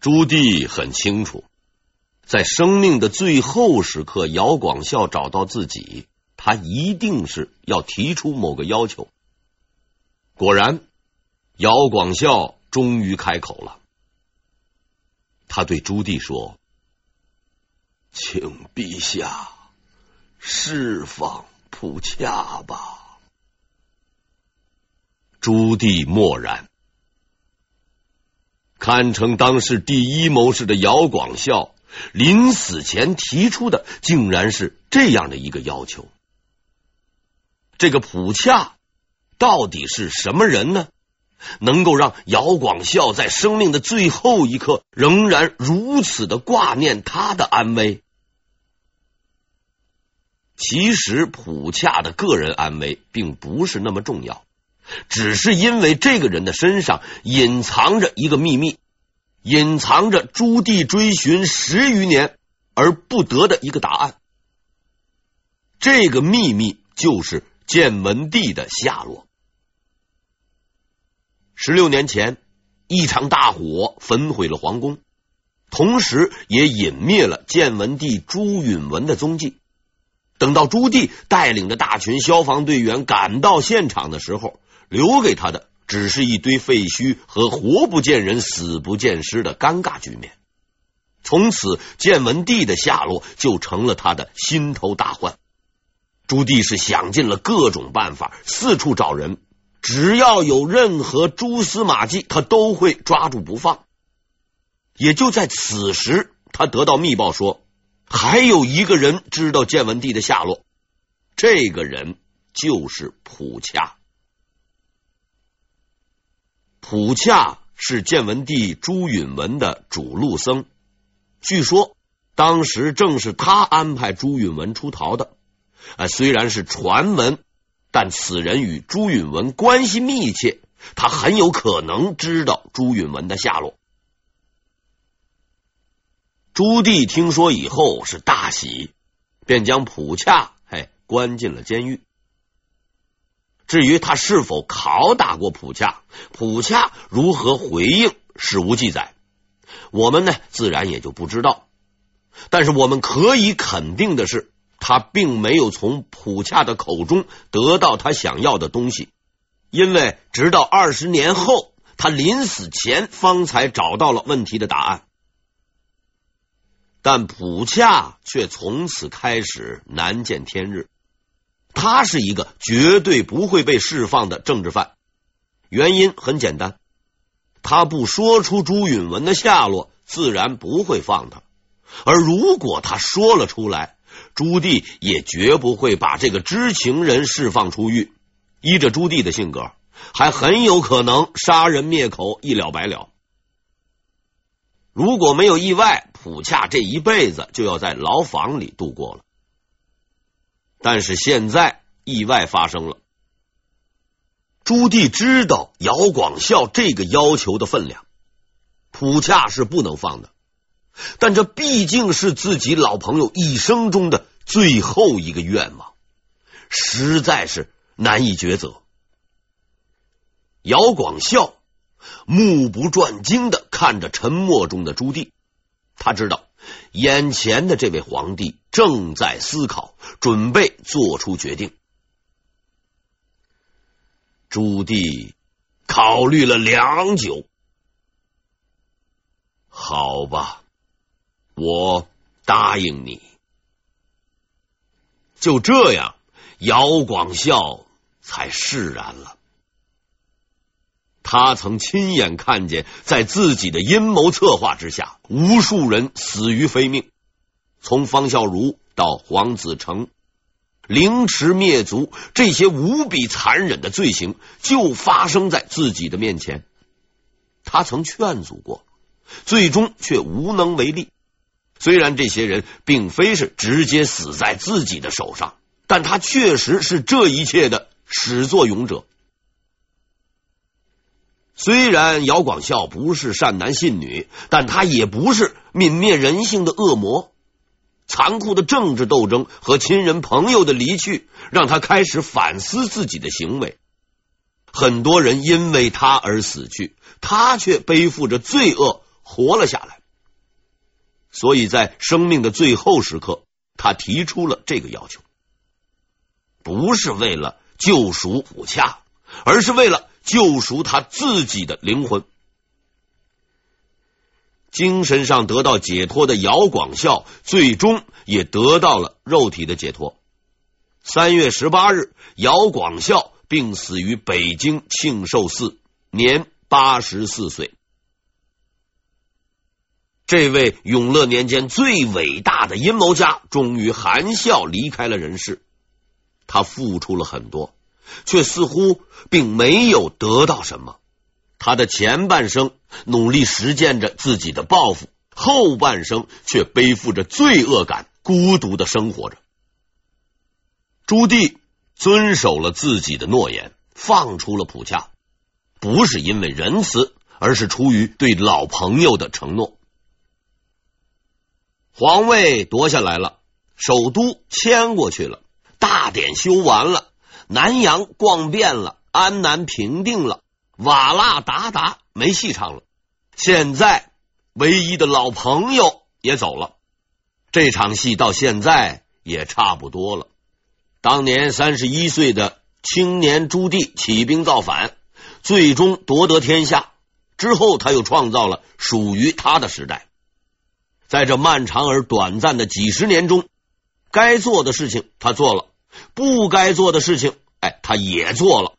朱棣很清楚，在生命的最后时刻，姚广孝找到自己，他一定是要提出某个要求。果然，姚广孝终于开口了，他对朱棣说：“请陛下释放普洽吧。”朱棣默然，堪称当世第一谋士的姚广孝，临死前提出的竟然是这样的一个要求。这个普洽到底是什么人呢？能够让姚广孝在生命的最后一刻仍然如此的挂念他的安危？其实，普洽的个人安危并不是那么重要。只是因为这个人的身上隐藏着一个秘密，隐藏着朱棣追寻十余年而不得的一个答案。这个秘密就是建文帝的下落。十六年前，一场大火焚毁了皇宫，同时也隐灭了建文帝朱允文的踪迹。等到朱棣带领着大群消防队员赶到现场的时候，留给他的只是一堆废墟和活不见人、死不见尸的尴尬局面。从此，建文帝的下落就成了他的心头大患。朱棣是想尽了各种办法，四处找人，只要有任何蛛丝马迹，他都会抓住不放。也就在此时，他得到密报说，还有一个人知道建文帝的下落，这个人就是普洽。普洽是建文帝朱允文的主路僧，据说当时正是他安排朱允文出逃的。啊，虽然是传闻，但此人与朱允文关系密切，他很有可能知道朱允文的下落。朱棣听说以后是大喜，便将普洽嘿关进了监狱。至于他是否拷打过普恰，普恰如何回应，史无记载。我们呢，自然也就不知道。但是我们可以肯定的是，他并没有从普恰的口中得到他想要的东西，因为直到二十年后，他临死前方才找到了问题的答案。但普恰却从此开始难见天日。他是一个绝对不会被释放的政治犯，原因很简单，他不说出朱允文的下落，自然不会放他；而如果他说了出来，朱棣也绝不会把这个知情人释放出狱。依着朱棣的性格，还很有可能杀人灭口，一了百了。如果没有意外，普恰这一辈子就要在牢房里度过了。但是现在意外发生了，朱棣知道姚广孝这个要求的分量，普洽是不能放的。但这毕竟是自己老朋友一生中的最后一个愿望，实在是难以抉择。姚广孝目不转睛的看着沉默中的朱棣，他知道。眼前的这位皇帝正在思考，准备做出决定。朱棣考虑了良久，好吧，我答应你。就这样，姚广孝才释然了。他曾亲眼看见，在自己的阴谋策划之下，无数人死于非命。从方孝孺到黄子成，凌迟灭族，这些无比残忍的罪行就发生在自己的面前。他曾劝阻过，最终却无能为力。虽然这些人并非是直接死在自己的手上，但他确实是这一切的始作俑者。虽然姚广孝不是善男信女，但他也不是泯灭人性的恶魔。残酷的政治斗争和亲人朋友的离去，让他开始反思自己的行为。很多人因为他而死去，他却背负着罪恶，活了下来。所以在生命的最后时刻，他提出了这个要求，不是为了救赎普恰，而是为了救赎他自己的灵魂。精神上得到解脱的姚广孝，最终也得到了肉体的解脱。三月十八日，姚广孝病死于北京庆寿寺，年八十四岁。这位永乐年间最伟大的阴谋家，终于含笑离开了人世。他付出了很多，却似乎并没有得到什么。他的前半生努力实践着自己的抱负，后半生却背负着罪恶感，孤独的生活着。朱棣遵守了自己的诺言，放出了普恰，不是因为仁慈，而是出于对老朋友的承诺。皇位夺下来了，首都迁过去了，大典修完了，南阳逛遍了，安南平定了。瓦剌达达没戏唱了，现在唯一的老朋友也走了，这场戏到现在也差不多了。当年三十一岁的青年朱棣起兵造反，最终夺得天下之后，他又创造了属于他的时代。在这漫长而短暂的几十年中，该做的事情他做了，不该做的事情，哎，他也做了。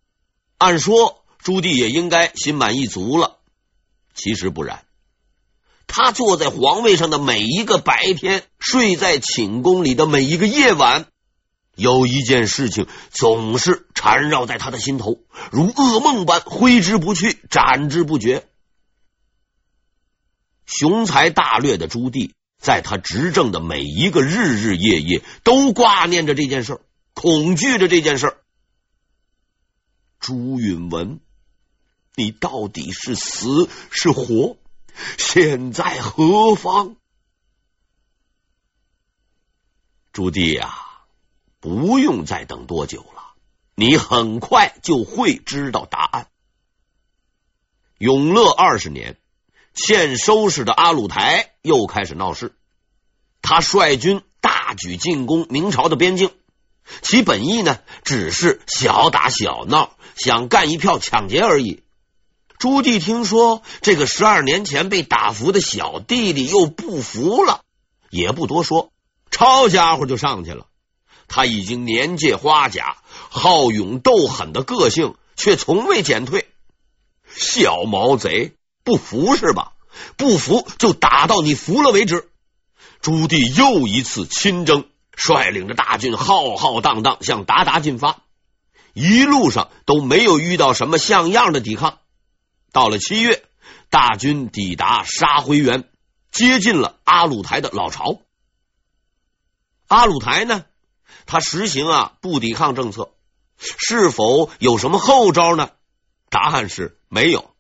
按说。朱棣也应该心满意足了，其实不然。他坐在皇位上的每一个白天，睡在寝宫里的每一个夜晚，有一件事情总是缠绕在他的心头，如噩梦般挥之不去，斩之不绝。雄才大略的朱棣，在他执政的每一个日日夜夜，都挂念着这件事，恐惧着这件事。朱允炆。你到底是死是活？现在何方？朱棣呀，不用再等多久了，你很快就会知道答案。永乐二十年，欠收拾的阿鲁台又开始闹事，他率军大举进攻明朝的边境，其本意呢，只是小打小闹，想干一票抢劫而已。朱棣听说这个十二年前被打服的小弟弟又不服了，也不多说，抄家伙就上去了。他已经年届花甲，好勇斗狠的个性却从未减退。小毛贼，不服是吧？不服就打到你服了为止。朱棣又一次亲征，率领着大军浩浩荡荡向鞑靼进发，一路上都没有遇到什么像样的抵抗。到了七月，大军抵达沙辉原，接近了阿鲁台的老巢。阿鲁台呢，他实行啊不抵抗政策，是否有什么后招呢？答案是没有。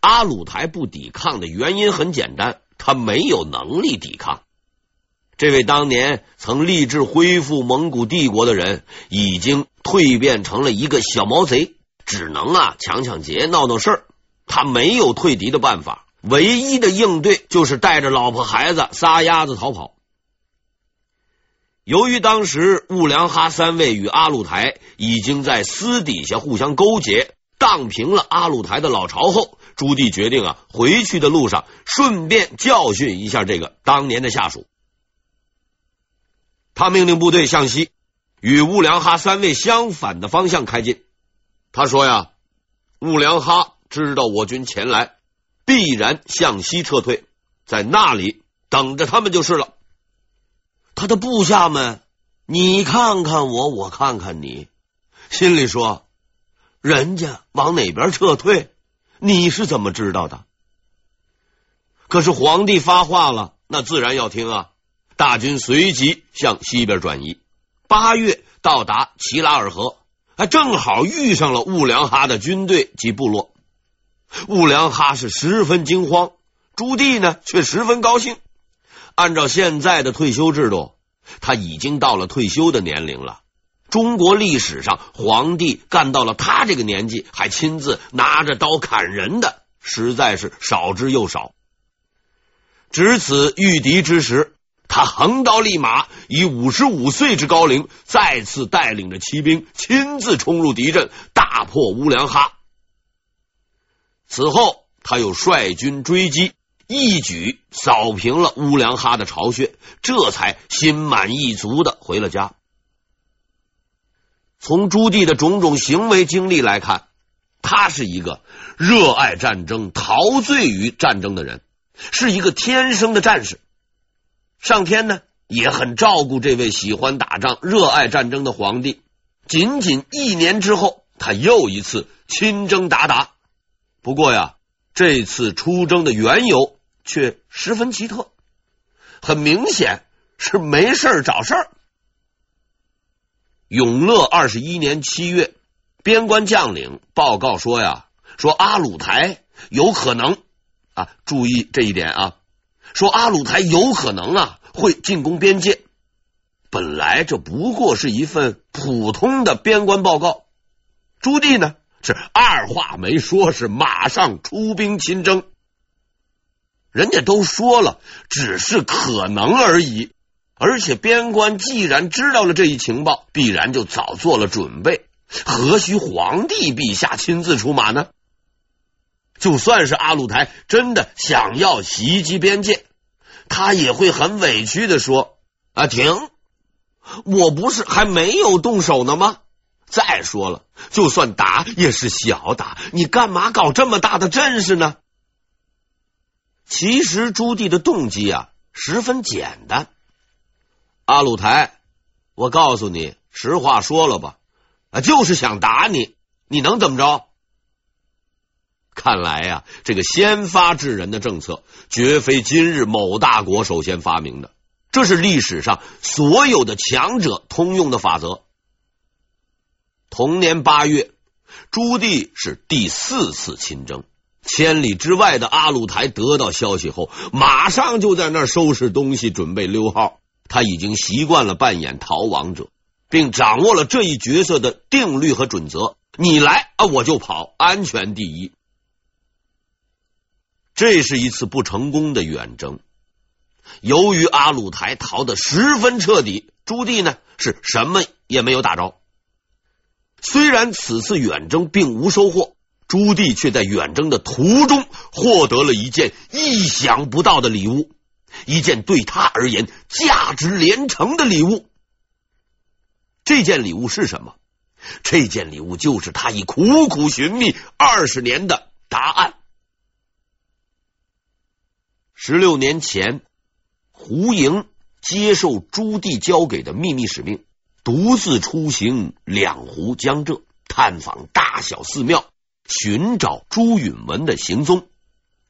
阿鲁台不抵抗的原因很简单，他没有能力抵抗。这位当年曾立志恢复蒙古帝国的人，已经蜕变成了一个小毛贼，只能啊抢抢劫、闹闹事儿。他没有退敌的办法，唯一的应对就是带着老婆孩子撒丫子逃跑。由于当时兀良哈三位与阿鲁台已经在私底下互相勾结，荡平了阿鲁台的老巢后，朱棣决定啊，回去的路上顺便教训一下这个当年的下属。他命令部队向西，与兀良哈三位相反的方向开进。他说呀，兀良哈。知道我军前来，必然向西撤退，在那里等着他们就是了。他的部下们，你看看我，我看看你，心里说：人家往哪边撤退，你是怎么知道的？可是皇帝发话了，那自然要听啊。大军随即向西边转移，八月到达齐拉尔河，还正好遇上了兀良哈的军队及部落。兀良哈是十分惊慌，朱棣呢却十分高兴。按照现在的退休制度，他已经到了退休的年龄了。中国历史上，皇帝干到了他这个年纪还亲自拿着刀砍人的，实在是少之又少。值此御敌之时，他横刀立马，以五十五岁之高龄，再次带领着骑兵亲自冲入敌阵，大破乌良哈。此后，他又率军追击，一举扫平了乌良哈的巢穴，这才心满意足的回了家。从朱棣的种种行为经历来看，他是一个热爱战争、陶醉于战争的人，是一个天生的战士。上天呢，也很照顾这位喜欢打仗、热爱战争的皇帝。仅仅一年之后，他又一次亲征鞑靼。不过呀，这次出征的缘由却十分奇特，很明显是没事儿找事儿。永乐二十一年七月，边关将领报告说呀，说阿鲁台有可能啊，注意这一点啊，说阿鲁台有可能啊会进攻边界。本来这不过是一份普通的边关报告，朱棣呢是二话没说，是马上出兵亲征。人家都说了，只是可能而已。而且边关既然知道了这一情报，必然就早做了准备，何须皇帝陛下亲自出马呢？就算是阿鲁台真的想要袭击边界，他也会很委屈的说：“啊，停！我不是还没有动手呢吗？再说了，就算打也是小打，你干嘛搞这么大的阵势呢？”其实朱棣的动机啊，十分简单。阿鲁台，我告诉你，实话说了吧，啊，就是想打你，你能怎么着？看来呀，这个先发制人的政策，绝非今日某大国首先发明的，这是历史上所有的强者通用的法则。同年八月，朱棣是第四次亲征，千里之外的阿鲁台得到消息后，马上就在那儿收拾东西，准备溜号。他已经习惯了扮演逃亡者，并掌握了这一角色的定律和准则。你来啊，我就跑，安全第一。这是一次不成功的远征。由于阿鲁台逃得十分彻底，朱棣呢是什么也没有打着。虽然此次远征并无收获，朱棣却在远征的途中获得了一件意想不到的礼物。一件对他而言价值连城的礼物。这件礼物是什么？这件礼物就是他已苦苦寻觅二十年的答案。十六年前，胡盈接受朱棣交给的秘密使命，独自出行两湖江浙，探访大小寺庙，寻找朱允炆的行踪。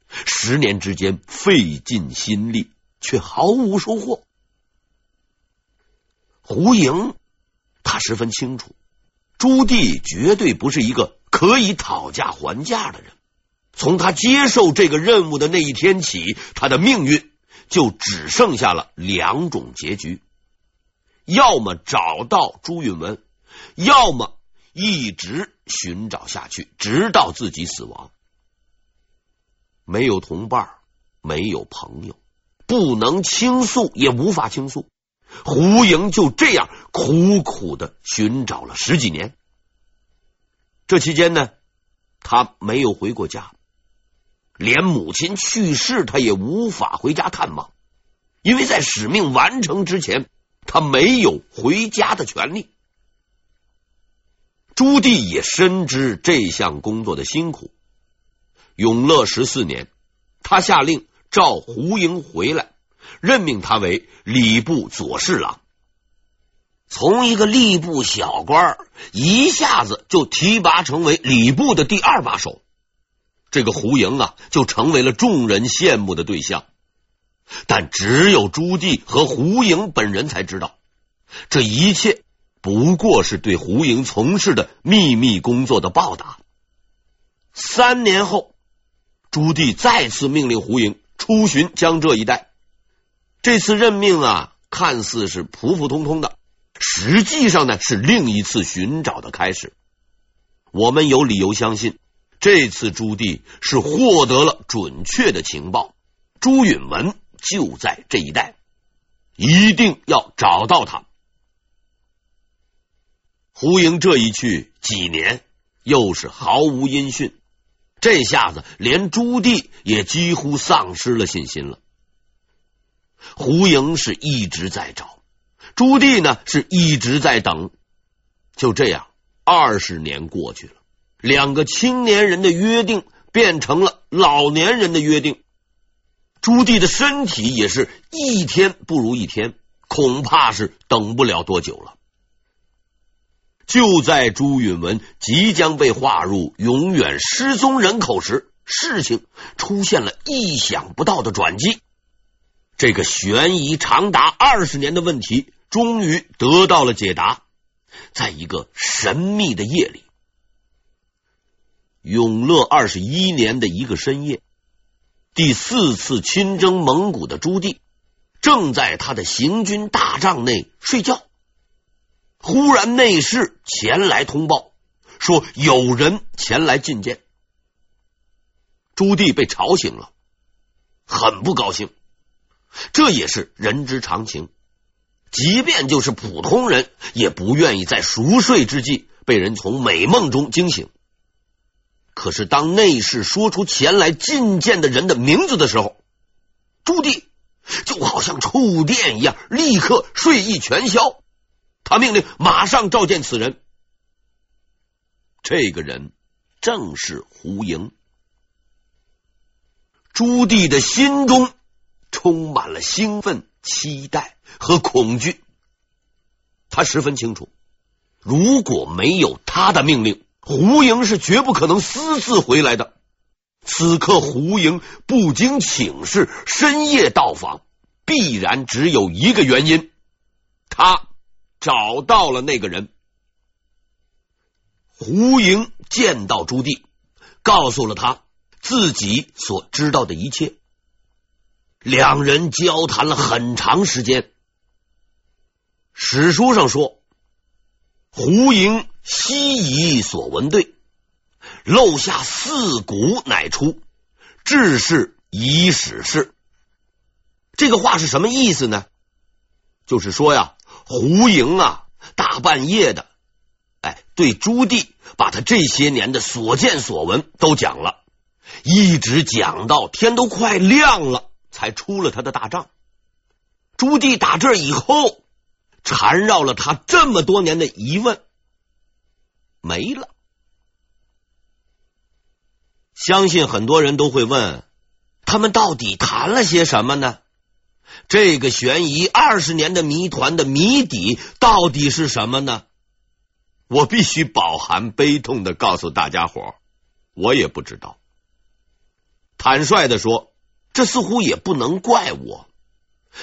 十年之间，费尽心力。却毫无收获。胡盈他十分清楚，朱棣绝对不是一个可以讨价还价的人。从他接受这个任务的那一天起，他的命运就只剩下了两种结局：要么找到朱允炆，要么一直寻找下去，直到自己死亡。没有同伴，没有朋友。不能倾诉，也无法倾诉。胡盈就这样苦苦的寻找了十几年。这期间呢，他没有回过家，连母亲去世，他也无法回家探望，因为在使命完成之前，他没有回家的权利。朱棣也深知这项工作的辛苦。永乐十四年，他下令。召胡盈回来，任命他为礼部左侍郎。从一个吏部小官一下子就提拔成为礼部的第二把手，这个胡盈啊，就成为了众人羡慕的对象。但只有朱棣和胡盈本人才知道，这一切不过是对胡盈从事的秘密工作的报答。三年后，朱棣再次命令胡盈。出巡江浙一带，这次任命啊，看似是普普通通的，实际上呢是另一次寻找的开始。我们有理由相信，这次朱棣是获得了准确的情报，朱允炆就在这一带，一定要找到他。胡营这一去几年，又是毫无音讯，这下子连朱棣也几乎丧失了信心了。胡营是一直在找，朱棣呢是一直在等，就这样，二十年过去了，两个青年人的约定变成了老年人的约定。朱棣的身体也是一天不如一天，恐怕是等不了多久了。就在朱允炆即将被划入永远失踪人口时，事情出现了意想不到的转机。这个悬疑长达二十年的问题，终于得到了解答。在一个神秘的夜里，永乐二十一年的一个深夜。第四次亲征蒙古的朱棣正在他的行军大帐内睡觉，忽然内侍前来通报，说有人前来觐见。朱棣被吵醒了，很不高兴。这也是人之常情，即便就是普通人，也不愿意在熟睡之际被人从美梦中惊醒。可是，当内侍说出前来觐见的人的名字的时候，朱棣就好像触电一样，立刻睡意全消。他命令马上召见此人。这个人正是胡营。朱棣的心中充满了兴奋、期待和恐惧。他十分清楚，如果没有他的命令，胡莹是绝不可能私自回来的。此刻胡莹不经请示，深夜到访，必然只有一个原因：他找到了那个人。胡莹见到朱棣，告诉了他自己所知道的一切。两人交谈了很长时间。史书上说，胡营。悉以所闻对，漏下四股，乃出。致是已史事。这个话是什么意思呢？就是说呀，胡营啊，大半夜的，哎，对朱棣把他这些年的所见所闻都讲了，一直讲到天都快亮了，才出了他的大帐。朱棣打这以后，缠绕了他这么多年的疑问。没了。相信很多人都会问，他们到底谈了些什么呢？这个悬疑二十年的谜团的谜底到底是什么呢？我必须饱含悲痛的告诉大家伙，我也不知道。坦率的说，这似乎也不能怪我。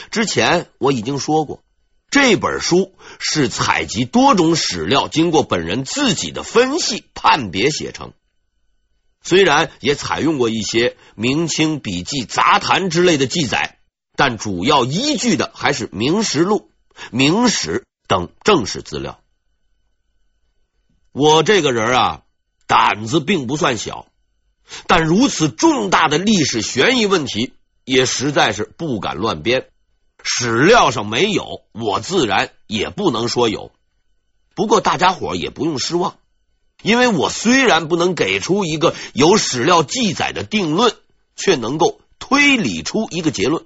之前我已经说过。这本书是采集多种史料，经过本人自己的分析判别写成。虽然也采用过一些明清笔记、杂谈之类的记载，但主要依据的还是《明实录》《明史》等正史资料。我这个人啊，胆子并不算小，但如此重大的历史悬疑问题，也实在是不敢乱编。史料上没有，我自然也不能说有。不过大家伙也不用失望，因为我虽然不能给出一个有史料记载的定论，却能够推理出一个结论。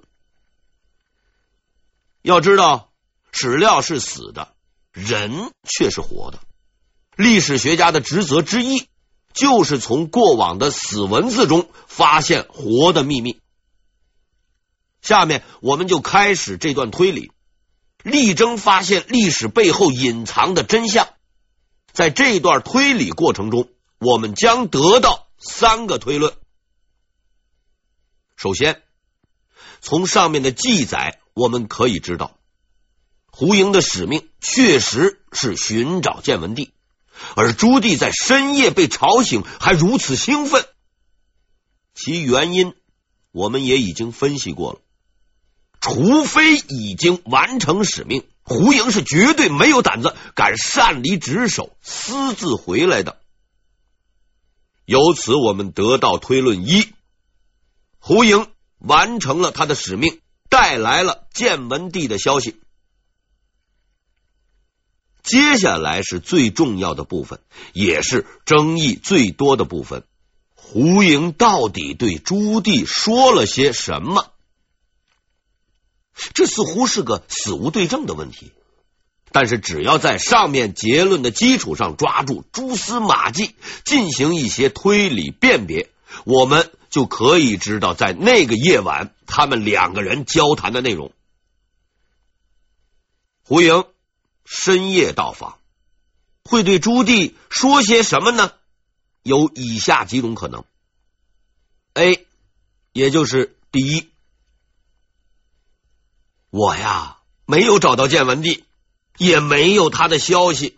要知道，史料是死的，人却是活的。历史学家的职责之一，就是从过往的死文字中发现活的秘密。下面我们就开始这段推理，力争发现历史背后隐藏的真相。在这段推理过程中，我们将得到三个推论。首先，从上面的记载，我们可以知道，胡营的使命确实是寻找建文帝，而朱棣在深夜被吵醒，还如此兴奋，其原因我们也已经分析过了。除非已经完成使命，胡营是绝对没有胆子敢擅离职守、私自回来的。由此，我们得到推论一：胡莹完成了他的使命，带来了建文帝的消息。接下来是最重要的部分，也是争议最多的部分。胡莹到底对朱棣说了些什么？这似乎是个死无对证的问题。但是，只要在上面结论的基础上抓住蛛丝马迹，进行一些推理辨别，我们就可以知道，在那个夜晚，他们两个人交谈的内容。胡莹深夜到访，会对朱棣说些什么呢？有以下几种可能：A，也就是第一，我呀没有找到建文帝。也没有他的消息，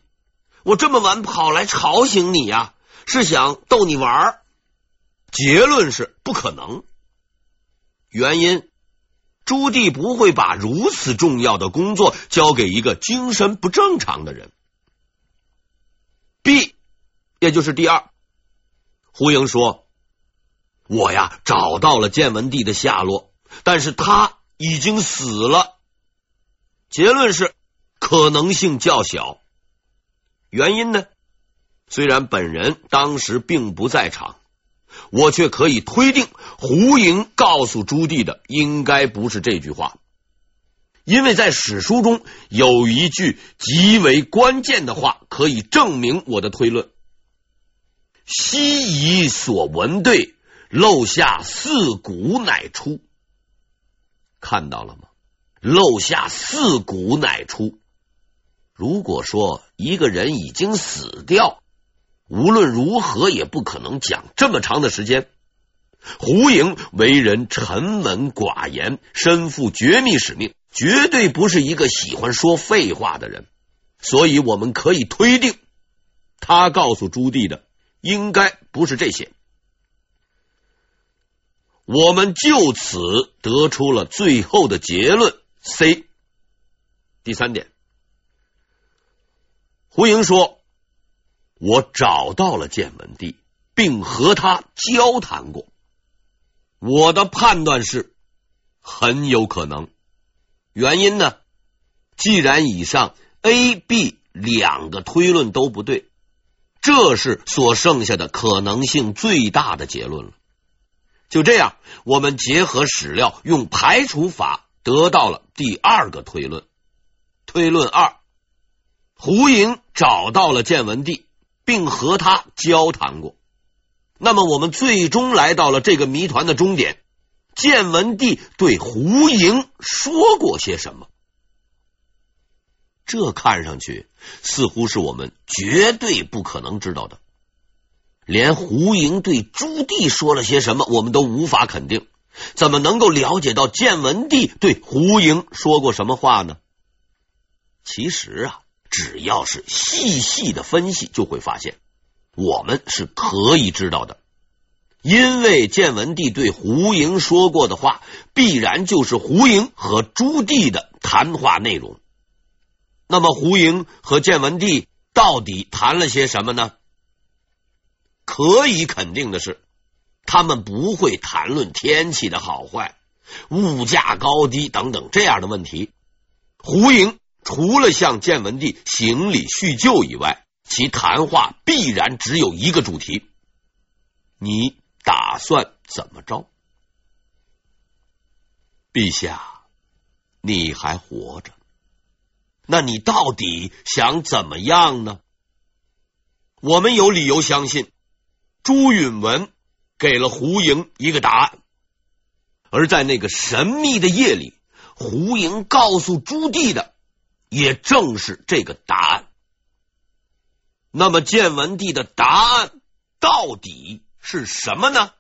我这么晚跑来吵醒你呀，是想逗你玩。结论是不可能。原因，朱棣不会把如此重要的工作交给一个精神不正常的人。B，也就是第二，胡营说：“我呀找到了建文帝的下落，但是他已经死了。”结论是。可能性较小，原因呢？虽然本人当时并不在场，我却可以推定，胡营告诉朱棣的应该不是这句话，因为在史书中有一句极为关键的话，可以证明我的推论：“昔以所闻对，漏下四谷乃出。”看到了吗？漏下四鼓乃出。如果说一个人已经死掉，无论如何也不可能讲这么长的时间。胡莹为人沉稳寡言，身负绝密使命，绝对不是一个喜欢说废话的人。所以我们可以推定，他告诉朱棣的应该不是这些。我们就此得出了最后的结论：C。第三点。胡营说：“我找到了建文帝，并和他交谈过。我的判断是很有可能。原因呢？既然以上 A、B 两个推论都不对，这是所剩下的可能性最大的结论了。就这样，我们结合史料，用排除法得到了第二个推论。推论二。”胡莹找到了建文帝，并和他交谈过。那么，我们最终来到了这个谜团的终点：建文帝对胡莹说过些什么？这看上去似乎是我们绝对不可能知道的。连胡营对朱棣说了些什么，我们都无法肯定。怎么能够了解到建文帝对胡营说过什么话呢？其实啊。只要是细细的分析，就会发现我们是可以知道的，因为建文帝对胡营说过的话，必然就是胡营和朱棣的谈话内容。那么，胡营和建文帝到底谈了些什么呢？可以肯定的是，他们不会谈论天气的好坏、物价高低等等这样的问题。胡莹。除了向建文帝行礼叙旧以外，其谈话必然只有一个主题：你打算怎么着？陛下，你还活着，那你到底想怎么样呢？我们有理由相信，朱允文给了胡莹一个答案，而在那个神秘的夜里，胡莹告诉朱棣的。也正是这个答案。那么，建文帝的答案到底是什么呢？